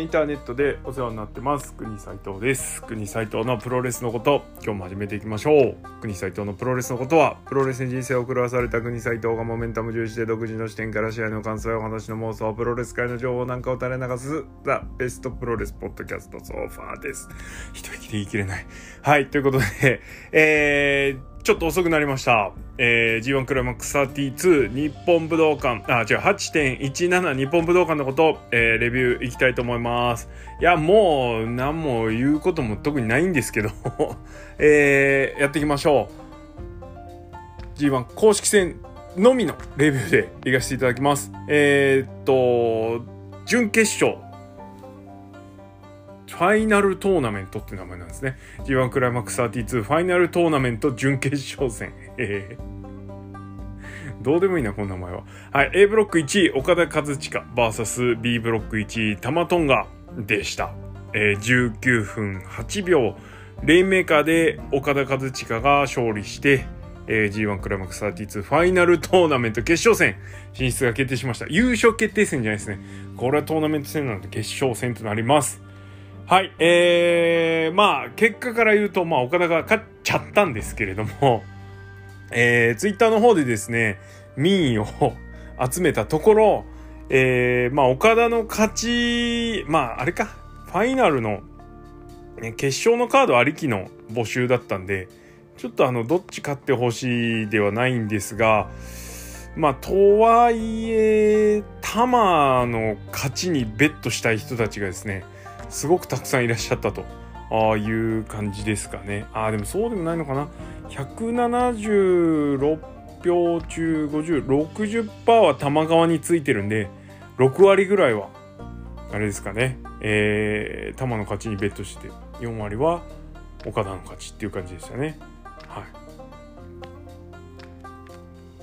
インターネットでお世話になってます。国斉藤です。国斉藤のプロレスのこと。今日も始めていきましょう。国斉藤のプロレスのことはプロレスに人生を狂わされた国斉藤がモメンタム重視で独自の視点から試合の感想やお話の妄想プロレス界の情報なんかを垂れ流すザ・ベストプロレスポッドキャストソファーです。一息で言い切れない。はいということでえーちょっと遅くなりました。えー、G1 クライマックス32日本武道館、あ、違う、8.17日本武道館のこと、えー、レビューいきたいと思います。いや、もう、何も言うことも特にないんですけど えー、やっていきましょう。G1 公式戦のみのレビューでいかせていただきます。えー、っと、準決勝。ファイナルトーナメントって名前なんですね。G1 クライマックス32ファイナルトーナメント準決勝戦。えー、どうでもいいな、この名前は。はい。A ブロック1位、岡田和親 VS B ブロック1位、タマトンガでした。えー、19分8秒。レインメーカーで岡田和親が勝利して、えー、G1 クライマックス32ファイナルトーナメント決勝戦進出が決定しました。優勝決定戦じゃないですね。これはトーナメント戦なので決勝戦となります。はい、えー、まあ、結果から言うと、まあ、岡田が勝っちゃったんですけれども、えー、ツイッターの方でですね、民意を集めたところ、えー、まあ、岡田の勝ち、まあ、あれか、ファイナルの、ね、決勝のカードありきの募集だったんで、ちょっとあの、どっち勝ってほしいではないんですが、まあ、とはいえ、玉の勝ちにベットしたい人たちがですね、すごくたくさんいらっしゃったとああいう感じですかね。ああ、でもそうでもないのかな。176票中50、60%は玉川についてるんで、6割ぐらいは、あれですかね。えー、玉の勝ちにベットして、4割は岡田の勝ちっていう感じでしたね。はい。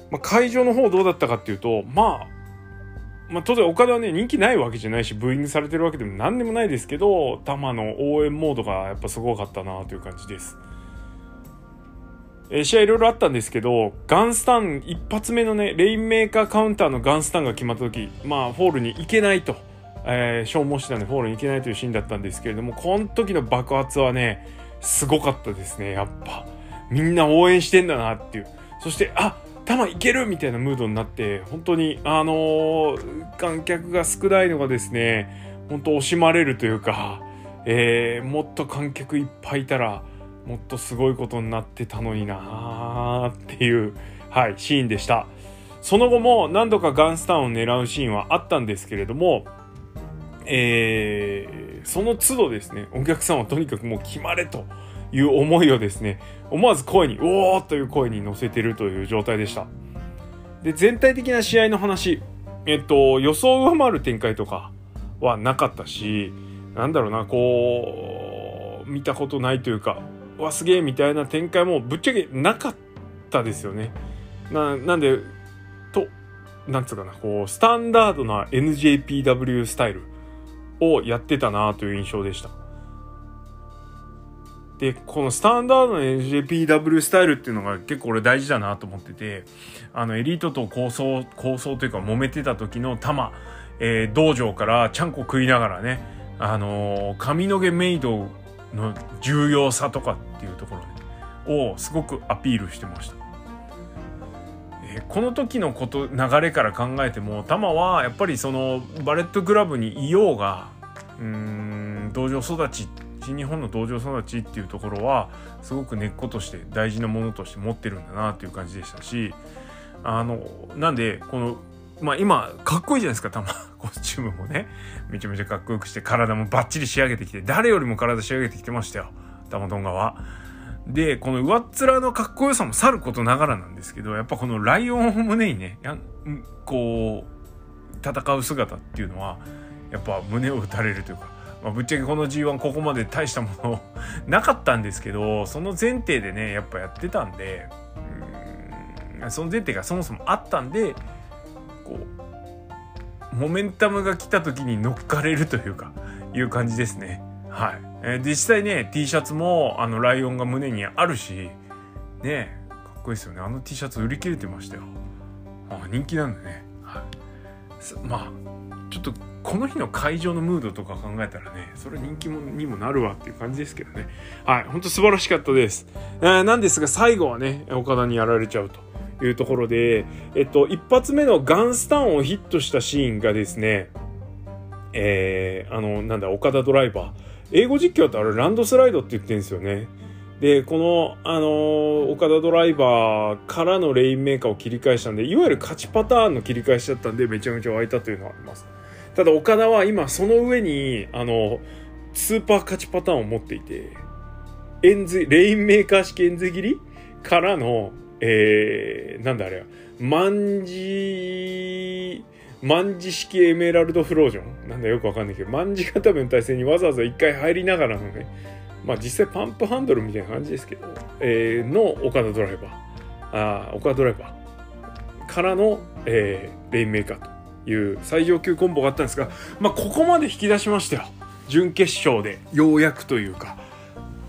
まあ、会場の方どうだったかっていうと、まあ、まあ、当然岡田はね、人気ないわけじゃないし、ブーイングされてるわけでも何でもないですけど、玉の応援モードがやっぱすごかったなという感じです。えー、試合いろいろあったんですけど、ガンスタン、一発目のね、レインメーカーカウンターのガンスタンが決まった時、まあ、フォールに行けないと、えー、消耗してたんで、フォールに行けないというシーンだったんですけれども、この時の爆発はね、すごかったですね、やっぱ。みんな応援してんだなっていう。そして、あタマいけるみたいなムードになって本当にあのー、観客が少ないのがですね本当惜しまれるというか、えー、もっと観客いっぱいいたらもっとすごいことになってたのになーっていう、はい、シーンでした。その後も何度かガンスターンを狙うシーンはあったんですけれどもえー、その都度ですねお客さんはとにかくもう決まれという思いをですね、思わず声に、おおという声に乗せてるという状態でした。で、全体的な試合の話、えっと、予想を上回る展開とかはなかったし、なんだろうな、こう、見たことないというか、うわ、すげえみたいな展開もぶっちゃけなかったですよね。な、なんで、と、なんつうかな、こう、スタンダードな NJPW スタイルをやってたなという印象でした。で、このスタンダードの NJPW スタイルっていうのが結構俺大事だなと思ってて、あの、エリートと構想、構想というか揉めてた時の玉、えー、道場からちゃんこ食いながらね、あのー、髪の毛メイドの重要さとかっていうところ、ね、をすごくアピールしてました。えー、この時のこと、流れから考えても、玉はやっぱりそのバレットクラブにいようが、うん、道場育ちって新日本の道場育ちっていうところはすごく根っことして大事なものとして持ってるんだなっていう感じでしたしあのなんでこのまあ今かっこいいじゃないですかたま コスチュームもねめちゃめちゃかっこよくして体もバッチリ仕上げてきて誰よりも体仕上げてきてましたよタマトンガは。でこの上っ面のかっこよさもさることながらなんですけどやっぱこのライオンを胸にねやこう戦う姿っていうのはやっぱ胸を打たれるというかまあ、ぶっちゃけこの G1 ここまで大したもの なかったんですけどその前提でねやっぱやってたんでうんその前提がそもそもあったんでこうモメンタムが来た時に乗っかれるというかいう感じですね。はい、えー、実際ね T シャツもあのライオンが胸にあるしねかっこいいですよね。あの T シャツ売り切れてましたよ。あ人気なんだね。はい。まあこの日の会場のムードとか考えたらねそれ人気者にもなるわっていう感じですけどね。はいほんと素晴らしかったです、えー、なんですが最後はね岡田にやられちゃうというところでえっと一発目のガンスタンをヒットしたシーンがですねえー、あのなんだ岡田ドライバー。英語実況ってあれランドスライドって言ってるんですよね。で、この、あのー、岡田ドライバーからのレインメーカーを切り返したんで、いわゆる勝ちパターンの切り返しだったんで、めちゃめちゃ湧いたというのはあります。ただ、岡田は今、その上に、あの、スーパー勝ちパターンを持っていて、エンズ、レインメーカー式エンズ切りからの、えー、なんだあれは、万字、万字式エメラルドフロージョン？なんだよくわかんないけど、卍固めの体勢にわざわざ一回入りながらのね、まあ実際パンプハンドルみたいな感じですけど、えー、の岡田ドライバー、あ岡田ドライバーからの、えー、レインメーカーと。いう最上級コンボがあったんですが、まあここまで引き出しましたよ。準決勝で。ようやくというか。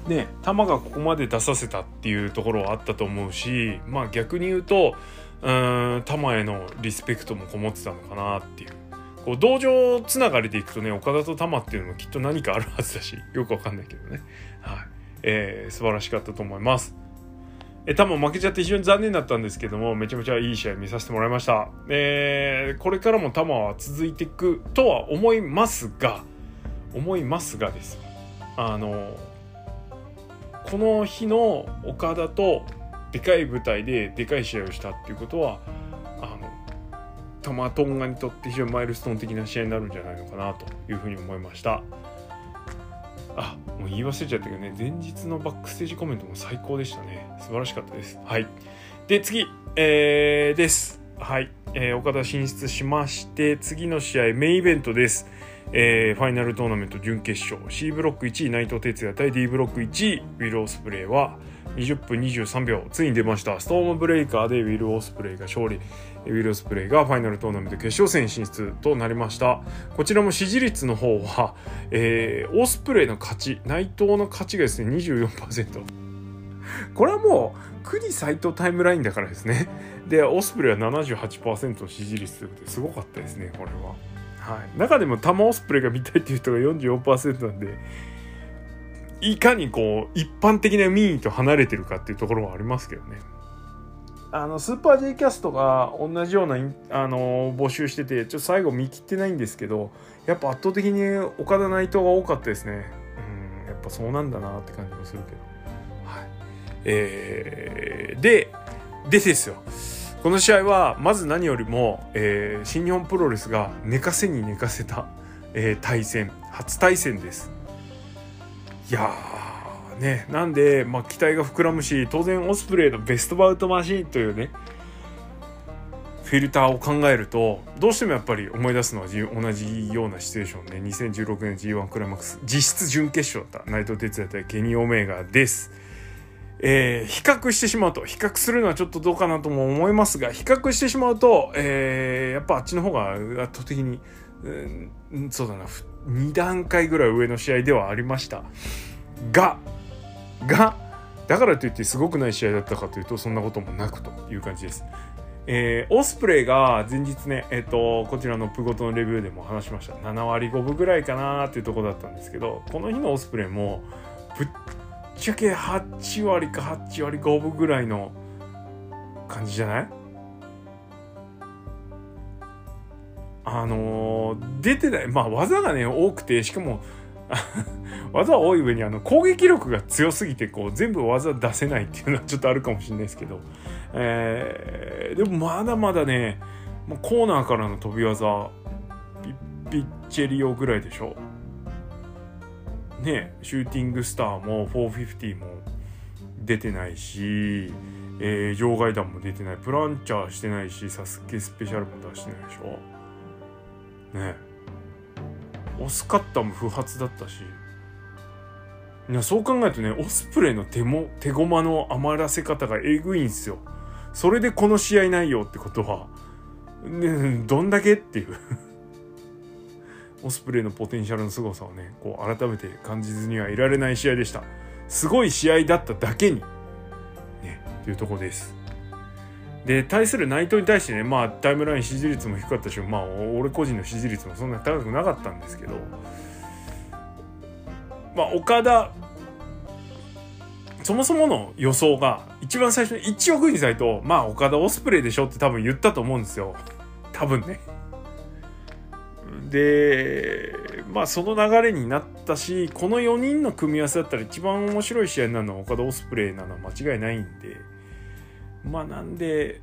ね、球がここまで出させたっていうところはあったと思うし、まあ逆に言うと、うん、球へのリスペクトもこもってたのかなっていう。こう道場つながりでいくとね岡田と玉っていうのもきっと何かあるはずだしよくわかんないけどね。はい。えー、素晴らしかったと思います。え多分負けちゃって非常に残念だったんですけどもめちゃめちゃいい試合見させてもらいました、えー、これからも球は続いていくとは思いますが思いますがです。あのこの日の岡田とでかい舞台ででかい試合をしたっていうことはタマトンガにとって非常にマイルストーン的な試合になるんじゃないのかなというふうに思いました。あもう言い忘れちゃったけどね。前日のバックステージコメントも最高でしたね。素晴らしかったです。はい。で次えー、です。はい、えー、岡田進出しまして次の試合メインイベントです。えー、ファイナルトーナメント準決勝。C ブロック1位内藤哲也対 D ブロック1位ウィル・オスプレイは20分23秒ついに出ました。ストームブレイカーでウィル・オスプレイが勝利。ウィル・オスプレイがファイナルトーナメント決勝戦進出となりました。こちらも支持率の方は、えー、オスプレイの勝ち内藤の勝ちがですね24%これはもう国斎藤タイムラインだからですね。でオスプレイは78%の支持率ということですごかったですねこれは。はい、中でもタマオスプレイが見たいっていう人が44%なんでいかにこう一般的な民意と離れてるかっていうところはありますけどね。あのスーパー J キャストが同じようなあの募集しててちょっと最後見切ってないんですけどやっぱ圧倒的に岡田内藤が多かったですね。うんやっぱそうなんだなって感じもするけど。はい。えー、ででですよ。この試合はまず何よりも、えー、新日本プロレスが寝かせに寝かせた、えー、対戦初対戦です。いやーねなんで、まあ、期待が膨らむし当然オスプレイのベストバウトマシーンというねフィルターを考えるとどうしてもやっぱり思い出すのは同じようなシチュエーションね2016年 G1 クライマックス実質準決勝だった内藤哲也対ケニー・オメガです。えー、比較してしまうと、比較するのはちょっとどうかなとも思いますが、比較してしまうと、えー、やっぱあっちの方が圧倒的に、うん、そうだな、2段階ぐらい上の試合ではありました。が、が、だからといってすごくない試合だったかというと、そんなこともなくという感じです。えー、オスプレイが前日ね、えっ、ー、と、こちらのプゴトのレビューでも話しました。7割5分ぐらいかなっていうとこだったんですけど、この日のオスプレイも、ぶっちゃけ8割か8割5分ぐらいの感じじゃない？あのー、出てない、まあ技がね、多くて、しかも 技多い上にあの攻撃力が強すぎてこう全部技出せないっていうのはちょっとあるかもしれないですけど、えー、でもまだまだねコーナーからの飛び技ピッチェリオぐらいでしょ。ねシューティングスターも450も出てないし、えー、場外弾も出てない。プランチャーしてないしサスケスペシャルも出してないでしょ。ね。オスカッターも不発だったし。いやそう考えるとねオスプレイの手も手駒の余らせ方がえぐいんすよ。それでこの試合内容ってことは、ね、どんだけっていう。オスプレイのポテンシャルの凄さをねこう改めて感じずにはいられない試合でした。すごい試合だっただけに。ねというとこです。で対する内藤に対してねまあタイムライン支持率も低かったしまあ俺個人の支持率もそんなに高くなかったんですけどまあ岡田そもそもの予想が一番最初に1億にさいとまあ岡田オスプレイでしょって多分言ったと思うんですよ。多分ね。でまあその流れになったしこの4人の組み合わせだったら一番面白い試合になるのは岡田オスプレイなのは間違いないんで。まあなんで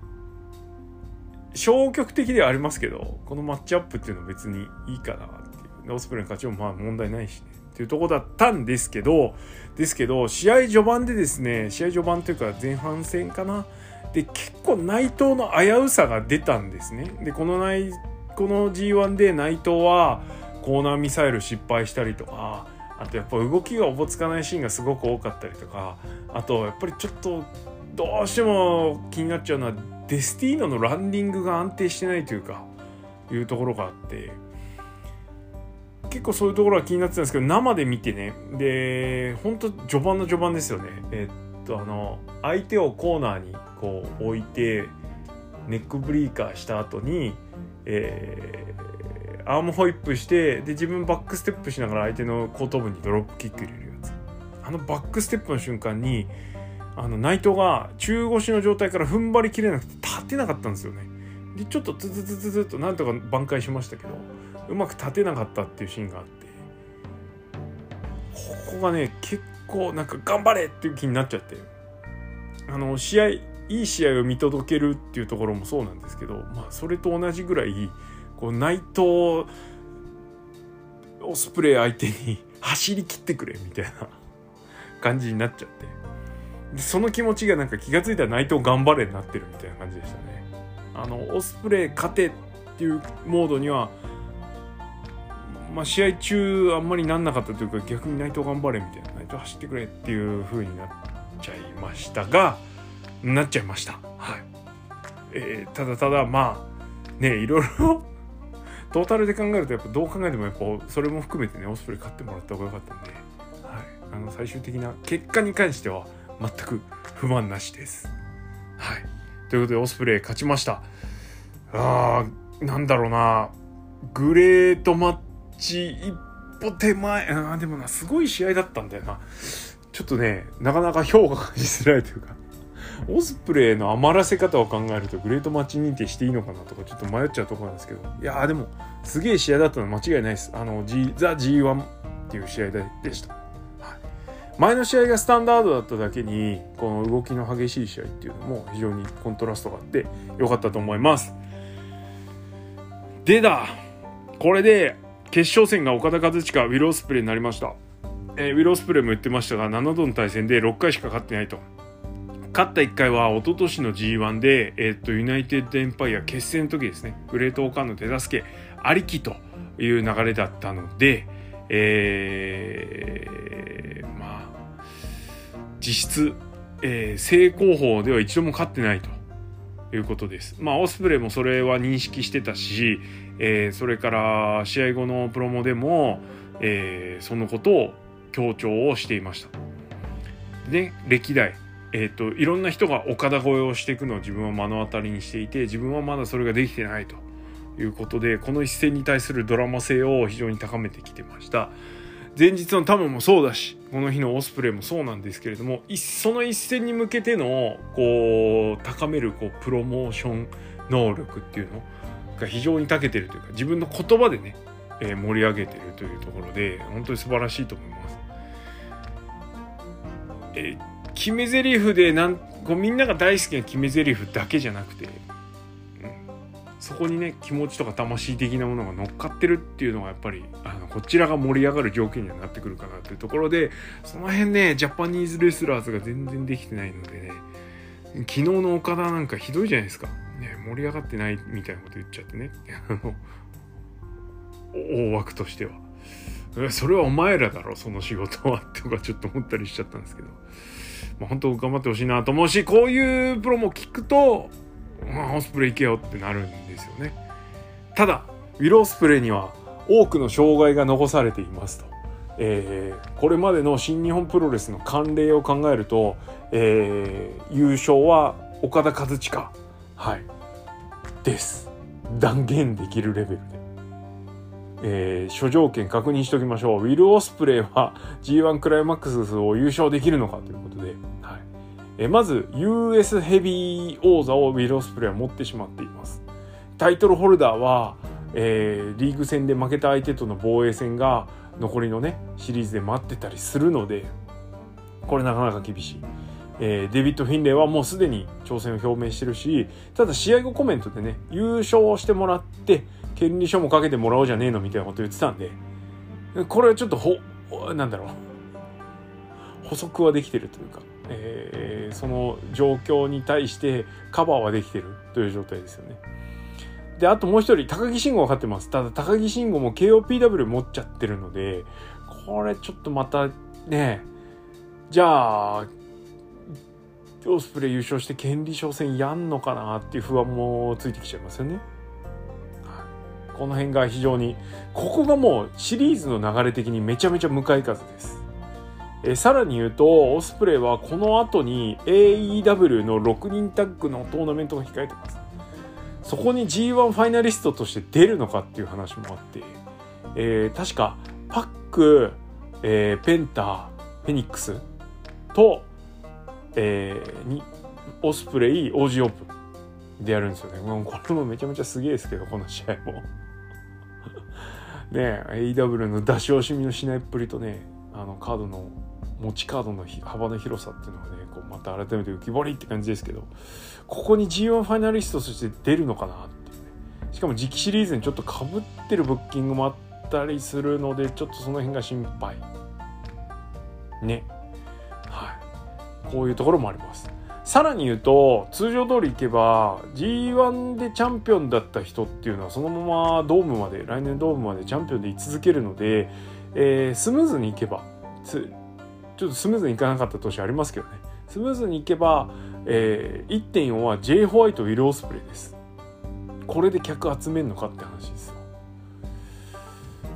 消極的ではありますけどこのマッチアップっていうのは別にいいかなっていう。オスプレイの勝ちもまあ問題ないしね。っていうとこだったんですけどですけど試合序盤でですね試合序盤というか前半戦かな。で結構内藤の危うさが出たんですね。でこの内この G1 で内藤はコーナーミサイル失敗したりとかあとやっぱ動きがおぼつかないシーンがすごく多かったりとかあとやっぱりちょっとどうしても気になっちゃうのはデスティーノのランディングが安定してないというかいうところがあって結構そういうところは気になってたんですけど生で見てね。で本当序盤の序盤ですよね。えっとあの相手をコーナーにこう置いてネックブリーカーした後にえー、アームホイップしてで自分バックステップしながら相手の後頭部にドロップキック入れるやつ。あのバックステップの瞬間にあの内藤が中腰の状態から踏ん張りきれなくて立てなかったんですよね。でちょっとツツツツツとなんとか挽回しましたけどうまく立てなかったっていうシーンがあって。ここがね結構なんか頑張れっていう気になっちゃって。あの試合いい試合を見届けるっていうところもそうなんですけど、まあ、それと同じぐらいこう内藤オスプレイ相手に走り切ってくれみたいな感じになっちゃって。その気持ちがなんか気が付いたら内藤頑張れになってるみたいな感じでしたねあのオスプレイ勝てっていうモードにはまあ、試合中あんまりなんなかったというか逆に内藤頑張れみたいな内藤走ってくれっていう風になっちゃいましたがなっちゃいました。はい。えー、ただただまあねいろいろトータルで考えるとやっぱどう考えてもやっぱそれも含めてねオスプレイ勝ってもらった方が良かったんで、はい、あの最終的な結果に関しては全く不満なしです。はい。ということでオスプレイ勝ちました。あーなんだろうなグレートマッチ一歩手前あでもなすごい試合だったんだよな。ちょっとねなかなか評価しづらいというかオスプレイの余らせ方を考えるとグレートマッチ認定していいのかなとかちょっと迷っちゃうところなんですけどいやーでもすげえ試合だったのは間違いないですあの、G、ザ G1 っていう試合でした、前の試合がスタンダードだっただけにこの動きの激しい試合っていうのも非常にコントラストがあって良かったと思います。でだこれで決勝戦が岡田和親ウィロースプレイになりました。えー、ウィロースプレイも言ってましたが7度の対戦で6回しか勝ってないと。勝った1回は一昨年の G1 で、えー、っとユナイテッドエンパイア決戦の時ですね。グレートオカンの手助けありきという流れだったので、えー、実質、えー、正攻法では一度も勝ってないということです。まあオスプレイもそれは認識してたし、えー、それから試合後のプロモでも、えー、そのことを強調をしていました。で歴代えーと、いろんな人が岡田越えをしていくのを自分は目の当たりにしていて自分はまだそれができてないということでこの一戦に対するドラマ性を非常に高めてきてました前日のタムもそうだしこの日のオスプレイもそうなんですけれどもその一戦に向けてのこう高めるこうプロモーション能力っていうのが非常に長けてるというか自分の言葉でね、えー、盛り上げてるというところで本当に素晴らしいと思います。えー決め台詞でなんこうみんなが大好きな決め台詞だけじゃなくて、そこにね気持ちとか魂的なものが乗っかってるっていうのがやっぱりあのこちらが盛り上がる条件にはなってくるかなっていうところでその辺ねジャパニーズレスラーズが全然できてないのでね昨日の岡田なんかひどいじゃないですか、ね、盛り上がってないみたいなこと言っちゃってね 大枠としては。それはお前らだろその仕事はとかちょっと思ったりしちゃったんですけど。まあ、本当頑張ってほしいなと思うし、こういうプロも聞くと、まあ、オスプレイ行けよってなるんですよね。ただ、ウィロースプレイには多くの障害が残されていますと。えー、これまでの新日本プロレスの慣例を考えると、えー、優勝は岡田和親。はい。です。断言できるレベルで、えー、諸条件確認しておきましょう。ウィル・オスプレイは G1 クライマックスを優勝できるのかということで、はい。え、まず US ヘビー王座をウィル・オスプレイは持ってしまっていますタイトルホルダーは、えー、リーグ戦で負けた相手との防衛戦が残りのねシリーズで待ってたりするのでこれなかなか厳しい。えー、デビッド・フィンレイはもうすでに挑戦を表明してるしただ試合後コメントでね優勝してもらって権利書もかけてもらおうじゃねえのみたいなこと言ってたんでこれはちょっとほなんだろう補足はできてるというか、えー、その状況に対してカバーはできてるという状態ですよね。であともう一人高木慎吾分かってますただ高木慎吾も KOPW 持っちゃってるのでこれちょっとまたねじゃあオスプレイ優勝して権利商戦やんのかなっていう不安もついてきちゃいますよね。この辺が非常にここがもうシリーズの流れ的にめちゃめちゃ向かい風です。えさらに言うとオスプレイはこの後に AEW の6人タッグのトーナメントが控えてます。そこに G1 ファイナリストとして出るのかっていう話もあって、えー、確かパック、えー、ペンタフェニックスと、えー、にオスプレイ OG オープンでやるんですよね。これもめちゃめちゃすげえですけどこの試合も ねえ AW の出し惜しみのしないっぷりとねあのカードの持ちカードの幅の広さっていうのがねこうまた改めて浮き彫りって感じですけどここに G1 ファイナリストとして出るのかなってね。しかも次期シリーズにちょっとかぶってるブッキングもあったりするのでちょっとその辺が心配ね。はい。こういうところもあります。さらに言うと通常通りいけば G1 でチャンピオンだった人っていうのはそのままドームまで来年ドームまでチャンピオンで居続けるので、えー、スムーズにいけばちょっとスムーズにいかなかった年ありますけどね。スムーズにいけば、えー、1.4は J ホワイトウィル・オスプレイです。これで客集めるのかって話ですよ。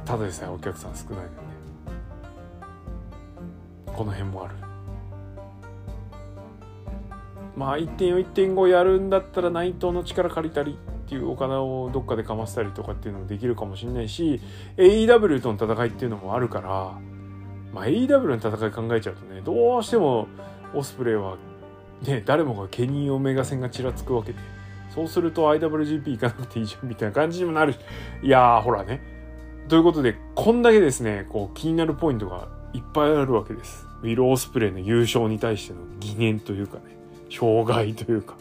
ただでさえお客さん少ないので、この辺もある。まあ1.41.5やるんだったら内藤の力借りたりっていうお金をどっかでかませたりとかっていうのもできるかもしれないし AEW との戦いっていうのもあるから、まあ、AW の戦い考えちゃうとねどうしてもオスプレイはね誰もがケニー・オメガ戦がちらつくわけで。そうすると IWGP 行かなくていいじゃんみたいな感じにもなる。いやーほらね。ということでこんだけですねこう気になるポイントがいっぱいあるわけです。ウィル・オスプレイの優勝に対しての疑念というかね障害というか。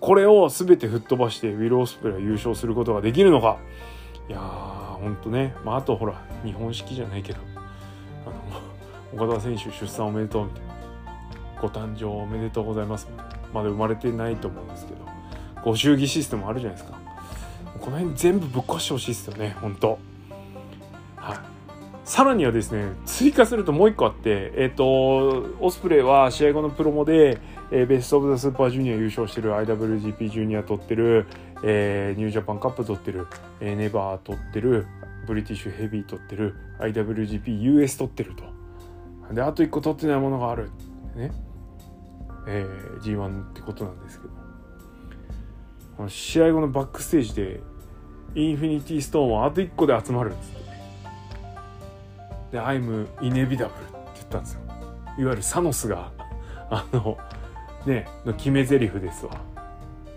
これを全て吹っ飛ばしてウィル・オスプレイは優勝することができるのか。いやーほんとね、まあ、あとほら日本式じゃないけど。岡田選手出産おめでとうみたいなご誕生おめでとうございます。まだ生まれてないと思うんですけどご祝儀システムあるじゃないですか。この辺全部ぶっ壊してほしいですよね本当はい。さらにはですね追加するともう一個あってえっ、ー、とオスプレイは試合後のプロモで、えー、ベスト・オブ・ザ・スーパージュニア優勝してる IWGP ジュニア取ってる、えー、ニュージャパンカップ取ってる、えー、ネバー取ってるブリティッシュヘビー取ってる IWGPUS 取ってると。であと1個取ってないものがある。ね、えー、G1 ってことなんですけど。この試合後のバックステージでインフィニティストーンはあと1個で集まるんですで「I'm inevitable」って言ったんですよ。いわゆるサノスがあのねの決め台詞ですわ。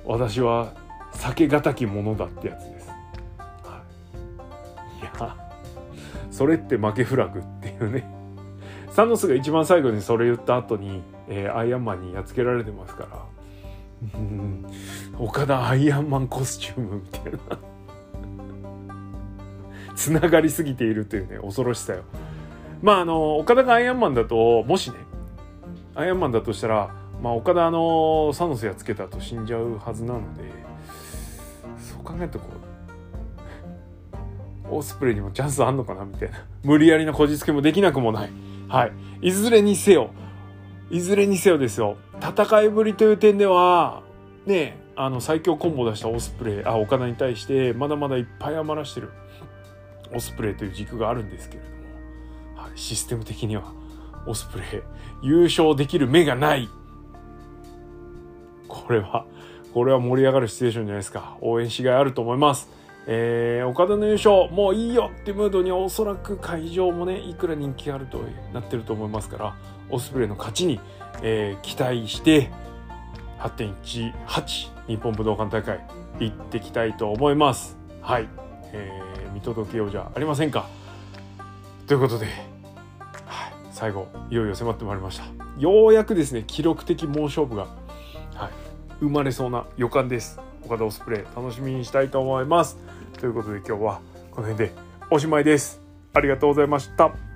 私は避けがたきものだってやつです、はい、いやそれって負けフラグっていうね。サノスが一番最後にそれ言った後に、えー、アイアンマンにやっつけられてますから。岡田アイアンマンコスチュームみたいな。つながりすぎているというね恐ろしさよ。まああの岡田がアイアンマンだともしねアイアンマンだとしたら、まあ、岡田あのサノスやっつけたと死んじゃうはずなのでそう考えるとこう。オスプレイにもチャンスあんのかなみたいな。無理やりなこじつけもできなくもない。はいいずれにせよいずれにせよですよ戦いぶりという点ではねあの最強コンボを出したオスプレイあ岡田に対してまだまだいっぱい余らしてるオスプレイという軸があるんですけれども、はい、システム的にはオスプレイ優勝できる目がないこれはこれは盛り上がるシチュエーションじゃないですか。応援しがいあると思います。えー、岡田の優勝、もういいよってムードにおそらく会場もね、いくら人気があるとなってると思いますから、オスプレイの勝ちに、えー、期待して、8.18日本武道館大会行ってきたいと思います。はい。えー、見届けようじゃありませんか。ということで、はい、最後、いよいよ迫ってまいりました。ようやくですね、記録的猛勝負が、はい、生まれそうな予感です。岡田オスプレイ楽しみにしたいと思います。ということで今日はこの辺でおしまいです。ありがとうございました。